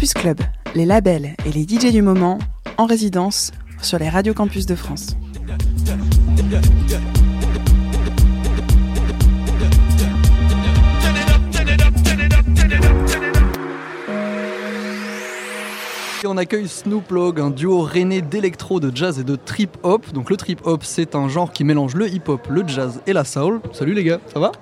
Campus Club, les labels et les DJ du moment en résidence sur les radios campus de France. Et on accueille Snoop Logg, un duo rené d'électro, de jazz et de trip hop. Donc le trip hop, c'est un genre qui mélange le hip hop, le jazz et la soul. Salut les gars, ça va?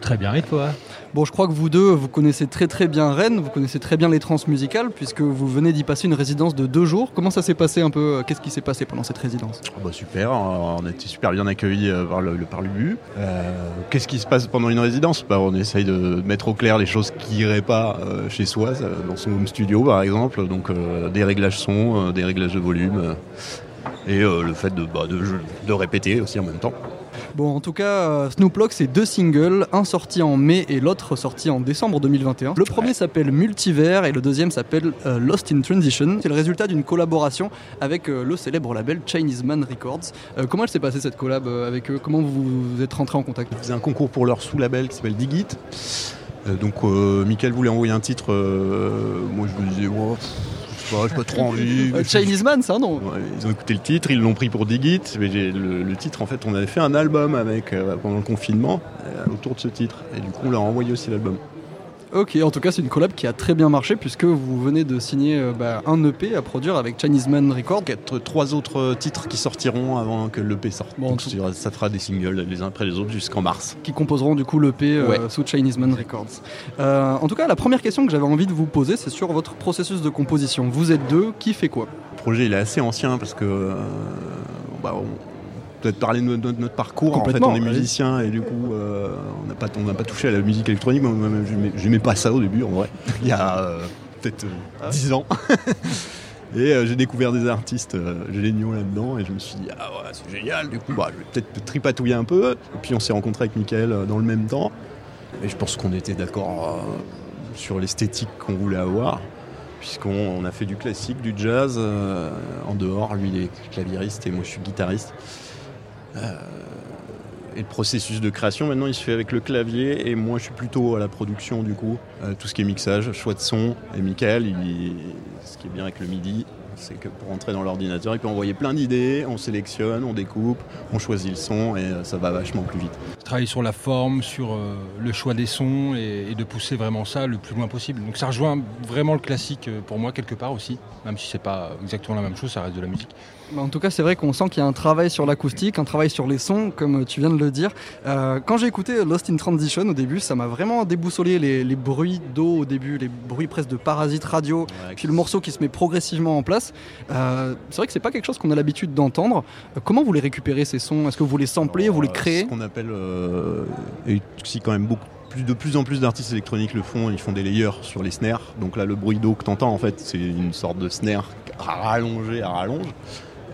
Très bien, et toi? Bon, je crois que vous deux, vous connaissez très très bien Rennes, vous connaissez très bien les trans musicales, puisque vous venez d'y passer une résidence de deux jours. Comment ça s'est passé un peu Qu'est-ce qui s'est passé pendant cette résidence? Oh bah Super, on a été super bien accueillis euh, par le, par l'UBU. Euh, qu'est-ce qui se passe pendant une résidence? Bah, On essaye de mettre au clair les choses qui n'iraient pas euh, chez soi, dans son home studio par exemple, donc des réglages son, des réglages de volume, et le fait bah, de, de répéter aussi en même temps. Bon, en tout cas, euh, Snoop c'est deux singles, un sorti en mai et l'autre sorti en décembre 2021. Le premier s'appelle Multivers et le deuxième s'appelle euh, Lost in Transition. C'est le résultat d'une collaboration avec euh, le célèbre label Chinese Man Records. comment elle s'est passée cette collab avec eux? Comment vous, êtes rentré en contact? Ils faisaient un concours pour leur sous-label qui s'appelle Digit. donc, Michael voulait envoyer un titre. moi, je me disais, oh, pas, pas trop envie. Chinese Man, ça, non Ils ont écouté le titre, ils l'ont pris pour Digit. Mais le, le, titre, en fait, on avait fait un album avec euh, pendant le confinement euh, autour de ce titre. Et du coup, on leur a envoyé aussi l'album. Ok, en tout cas, c'est une collab qui a très bien marché puisque vous venez de signer euh, bah, un EP à produire avec Chinese Man Records. Quatre, trois autres titres qui sortiront avant que l'EP sorte. Donc ça fera des singles les uns après les autres jusqu'en mars. Qui composeront du coup l'EP euh, sous Chinese Man Records. Euh, en tout cas, la première question que j'avais envie de vous poser, c'est sur votre processus de composition. Vous êtes deux, qui fait quoi? Le projet il est assez ancien parce que bah, peut-être parler de notre, parcours. En fait, on est musicien et du coup, euh, on n'a pas, pas touché à la musique électronique. Moi, j'aimais pas ça au début, en vrai. Il y a euh, peut-être 10 euh, ans. et j'ai découvert des artistes géniaux là-dedans et je me suis dit, ah ouais, c'est génial. Du coup, bah, je vais peut-être tripatouiller un peu. Et puis, on s'est rencontré avec Michael dans le même temps. Et je pense qu'on était d'accord sur l'esthétique qu'on voulait avoir puisqu'on a fait du classique, du jazz en dehors. Lui, il est claviériste et moi, je suis guitariste. Euh, et le processus de création, maintenant, il se fait avec le clavier et moi, je suis plutôt à la production, du coup. Euh, tout ce qui est mixage, choix de son. Et Michael, ce qui est bien avec le MIDI, c'est que pour entrer dans l'ordinateur, il peut envoyer plein d'idées, on sélectionne, on découpe, on choisit le son et euh, ça va vachement plus vite. Travailler sur la forme, sur le choix des sons et, de pousser vraiment ça le plus loin possible. Donc ça rejoint vraiment le classique pour moi quelque part aussi, même si c'est pas exactement la même chose, ça reste de la musique. Bah, en tout cas, c'est vrai qu'on sent qu'il y a un travail sur l'acoustique, un travail sur les sons, comme tu viens de le dire. Euh, quand j'ai écouté Lost in Transition au début, ça m'a vraiment déboussolé les, bruits d'eau au début, les bruits presque de parasites radio, puis le morceau qui se met progressivement en place. Euh, c'est vrai que c'est pas quelque chose qu'on a l'habitude d'entendre. Euh, comment vous les récupérez ces sons? Est-ce que vous les samplez, vous les créez? Ce qu'on appelle, et si quand même beaucoup de plus en plus d'artistes électroniques le font, ils font des layers sur les snares. Donc là, le bruit d'eau que tu entends, en fait, c'est une sorte de snare rallongé à rallonge.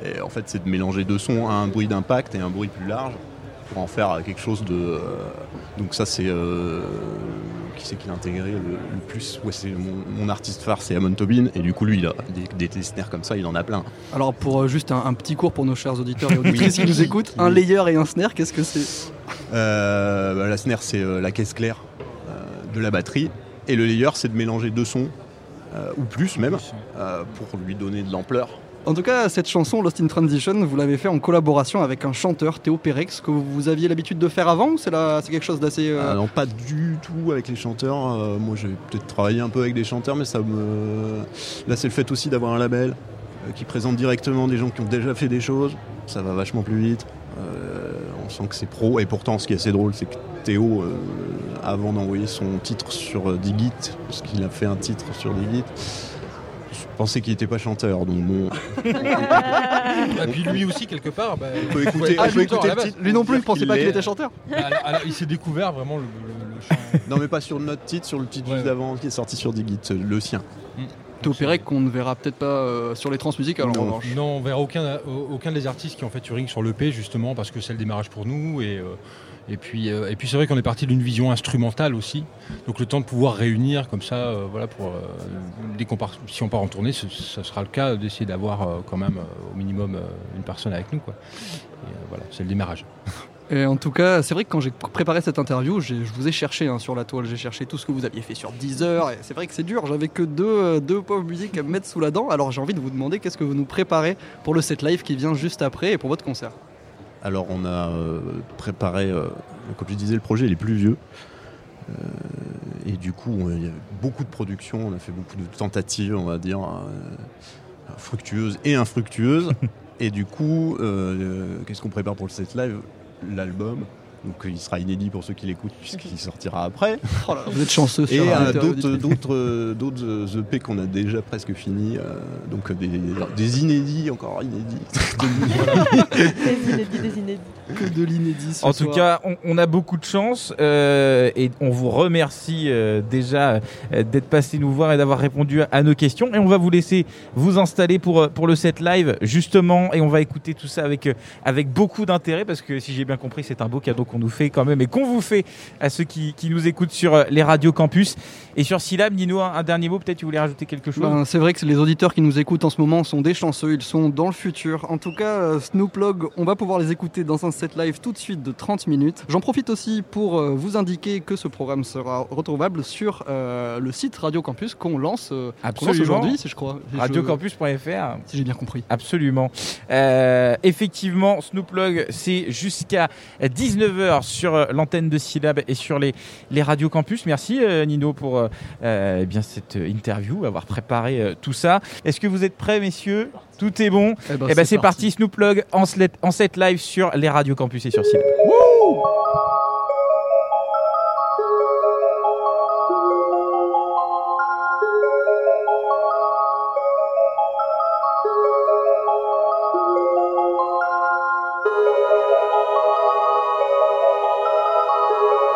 Et en fait, c'est de mélanger deux sons, un bruit d'impact et un bruit plus large pour en faire quelque chose de. Euh, donc ça, c'est euh, qui c'est qui l'a intégré le, plus? Ouais, c'est mon, artiste phare, c'est Amon Tobin, et du coup lui, il a des, des, snares comme ça, il en a plein. Alors pour euh, juste un, petit cours pour nos chers auditeurs et auditrices qui nous écoutent, un layer et un snare, qu'est-ce que c'est? Bah, La snare, c'est la caisse claire de la batterie, et le layer, c'est de mélanger deux sons ou plus même pour lui donner de l'ampleur. En tout cas, cette chanson, Lost in Transition, vous l'avez fait en collaboration avec un chanteur, Théo Pérex, que vous aviez l'habitude de faire avant ou c'est quelque chose d'assez. Euh, ah non, pas du tout avec les chanteurs. Euh, moi, j'ai peut-être travaillé un peu avec des chanteurs, mais ça me. Là, c'est le fait aussi d'avoir un label euh, qui présente directement des gens qui ont déjà fait des choses. Ça va vachement plus vite. on sent que c'est pro. Et pourtant, ce qui est assez drôle, c'est que Théo, avant d'envoyer son titre sur Digit, parce qu'il a fait un titre sur Digit, je pensais qu'il n'était pas chanteur, donc bon. Et ah, puis lui aussi, quelque part. Bah, on peut écouter, le titre. Lui non plus, il ne pensait pas qu'il était chanteur. Bah, il s'est découvert vraiment le, chant. Non, mais pas sur notre titre, sur le titre juste d'avant qui est sorti sur Digit, le sien. Mm. Opéré qu'on ne verra peut-être pas euh, sur les transmusiques alors non. non, on verra aucun, aucun des artistes qui ont fait Turing sur l'EP justement parce que c'est le démarrage pour nous et euh, et puis, euh, et puis c'est vrai qu'on est parti d'une vision instrumentale aussi. Donc le temps de pouvoir réunir comme ça, euh, voilà, pour, euh, dès si on part en tournée, ce, sera le cas d'essayer d'avoir quand même au minimum une personne avec nous. Quoi. voilà, c'est le démarrage. Et en tout cas, c'est vrai que quand j'ai préparé cette interview, je vous ai cherché hein, sur la toile, j'ai cherché tout ce que vous aviez fait sur Deezer. Et c'est vrai que c'est dur, j'avais que deux, deux pauvres musiques à me mettre sous la dent. Alors j'ai envie de vous demander qu'est-ce que vous nous préparez pour le set live qui vient juste après et pour votre concert. Alors on a euh, préparé, euh, comme je disais, le projet il est plus vieux. Euh, et du coup, il y a beaucoup de productions, on a fait beaucoup de tentatives, on va dire, fructueuses et infructueuses. et du coup, qu'est-ce qu'on prépare pour le set live? L'album, donc il sera inédit pour ceux qui l'écoutent puisqu'il sortira après. Oh vous êtes chanceux. Et euh, d'autres, d'autres, d'autres EP qu'on a déjà presque fini, euh, donc des, des, inédits encore inédits. des inédits, des inédits. Que de l'inédit. En tout cas, on, a beaucoup de chance euh, et on vous remercie déjà d'être passé nous voir et d'avoir répondu à, nos questions. Et on va vous laisser vous installer pour pour le set live justement et on va écouter tout ça avec avec beaucoup d'intérêt parce que si j'ai bien compris, c'est un beau cadeau qu'on nous fait quand même et qu'on vous fait à ceux qui, nous écoutent sur euh, les radios campus. Et sur Silab, dis-nous un, dernier mot, peut-être tu voulais rajouter quelque chose? Ben, C'est vrai que les auditeurs qui nous écoutent en ce moment sont des chanceux, ils sont dans le futur. En tout cas, euh, Snooplog, on va pouvoir les écouter dans un set live tout de suite de 30 minutes. J'en profite aussi pour euh, vous indiquer que ce programme sera retrouvable sur le site Radio Campus qu'on lance, aujourd'hui, si je crois. Radiocampus.fr. Si j'ai bien compris. Absolument. effectivement, Snooplog, c'est jusqu'à 19h sur euh, l'antenne de Syllab et sur les, les radios campus. Merci euh, Nino pour euh, eh bien cette interview, avoir préparé tout ça. Est-ce que vous êtes prêts, messieurs? Tout est bon? Eh ben, eh ben c'est parti. Snooplug en, en set live sur les radios campus et sur Syllab.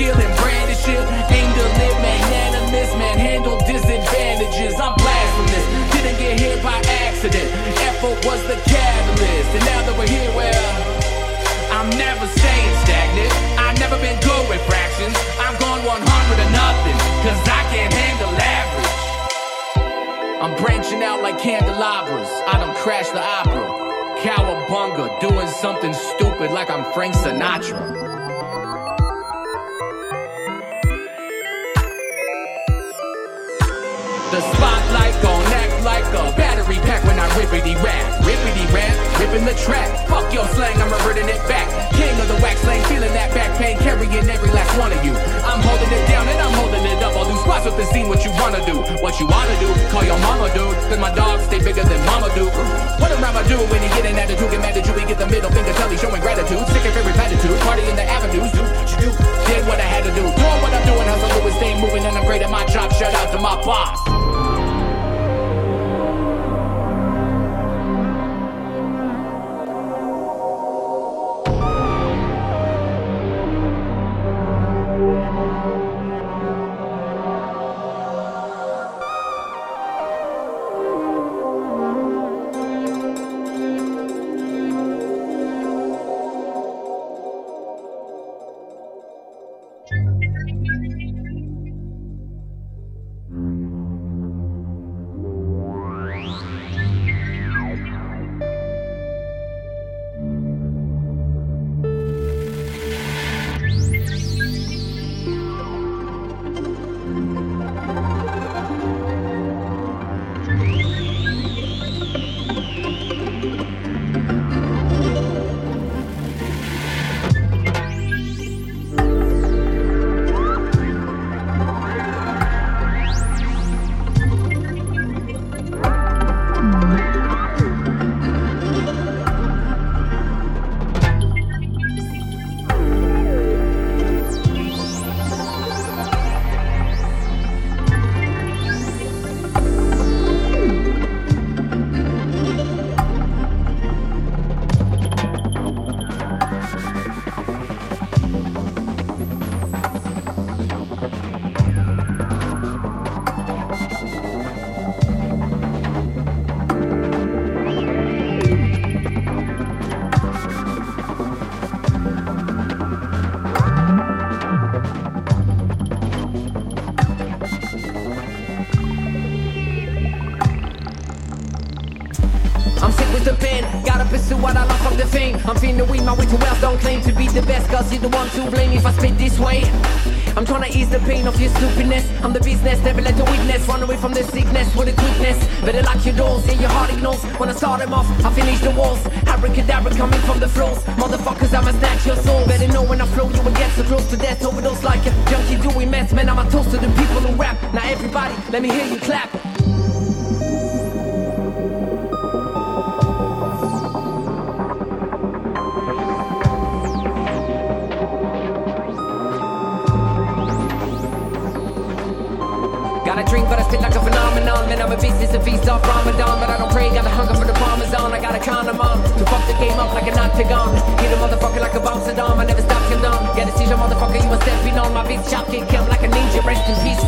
skill and brandish it. Aim to live magnanimous, man, handle disadvantages. I'm blasphemous, didn't get here by accident. Effort was the catalyst, and now that we're here, well, I'm never staying stagnant. I've never been good with fractions. I'm gone 100 or nothing, cause I can't handle average. I'm branching out like candelabras. I don't crash the opera. Cowabunga, doing something stupid like I'm Frank Sinatra. Rippity rap, rippity rap, ripping the track. Fuck your slang, I'm reverting it back. King of the wax lane, feeling that back pain, carrying every last one of you. I'm holding it down and I'm holding it up. All these spots with the scene, what you wanna do, what you wanna do. Call your mama, dude, cause my dogs stay bigger than mama, dude. You're the one to blame if I spit this way. I'm trying to ease the pain of your stupidness. I'm the business, never let the weakness run away from the sickness with the quickness. Better lock your doors, yeah, your heart ignores. When I start them off, I finish the walls. Abracadabra coming from the floors. Motherfuckers, I'ma snatch your soul. Better know when I flow, you will get so close to death. Overdose like a junkie doing meth. Man, I'm a toast to the people who rap. Now, everybody, let me hear you clap. Gotta drink, but I spit like a phenomenon. Man, I'm a beast, it's a feast off Ramadan. But I don't pray, got a hunger for the Parmesan. I got a condom on to fuck the game up like an octagon. Hit a motherfucker like a bomb Saddam. I never stop dawn. Get a seizure, motherfucker, you a stepping on. My beast chop, get killed like a ninja. Rest in peace.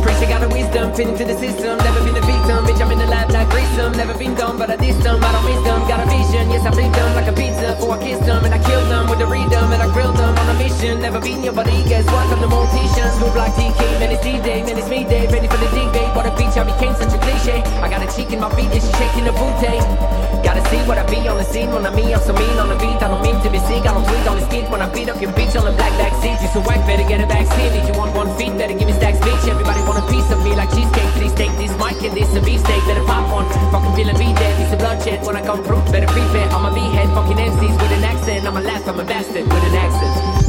Preacher got a wisdom, fit into the system. Never been a victim, bitch, I'm in the lab like Grissom. Never been dumb, but I dissed them. I don't miss them. Got a vision, yes, I bleed them like a pizza. Before I kissed them, and I killed them with the rhythm, and I grilled them on a mission. Never been your buddy, guess what? I'm the mortician. I became such a cliche. I got a cheek in my feet, and she shaking the booty. Gotta see what I be on the scene when I'm me, I'm so mean on the beat. I don't mean to be sick, I don't tweet on the skit when I beat up your bitch on the black back seat. You so whack, better get a vaccine. If you want one feet, better give me stacks, bitch. Everybody want a piece of me like cheesecake. Please take this mic and this a beefsteak. Better pop one. Fucking feeling beat dead. It's a bloodshed when I come through. Better prepare. I'm a head Fucking MCs with an accent. I'm a laugh. I'm a bastard with an accent.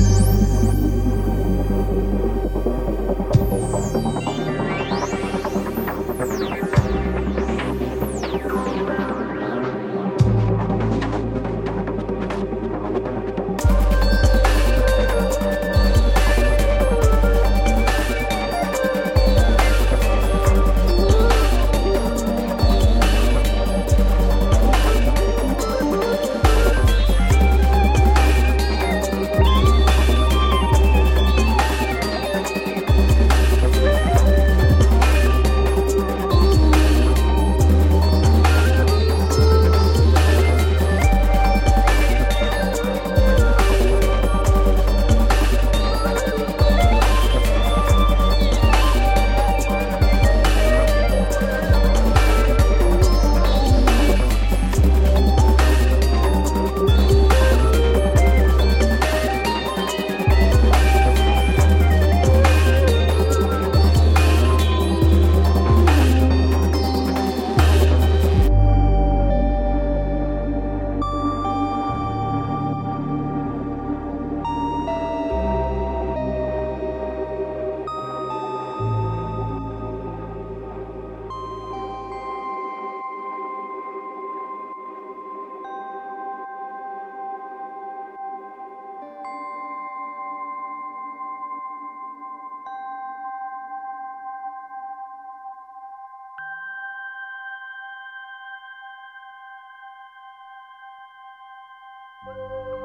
Música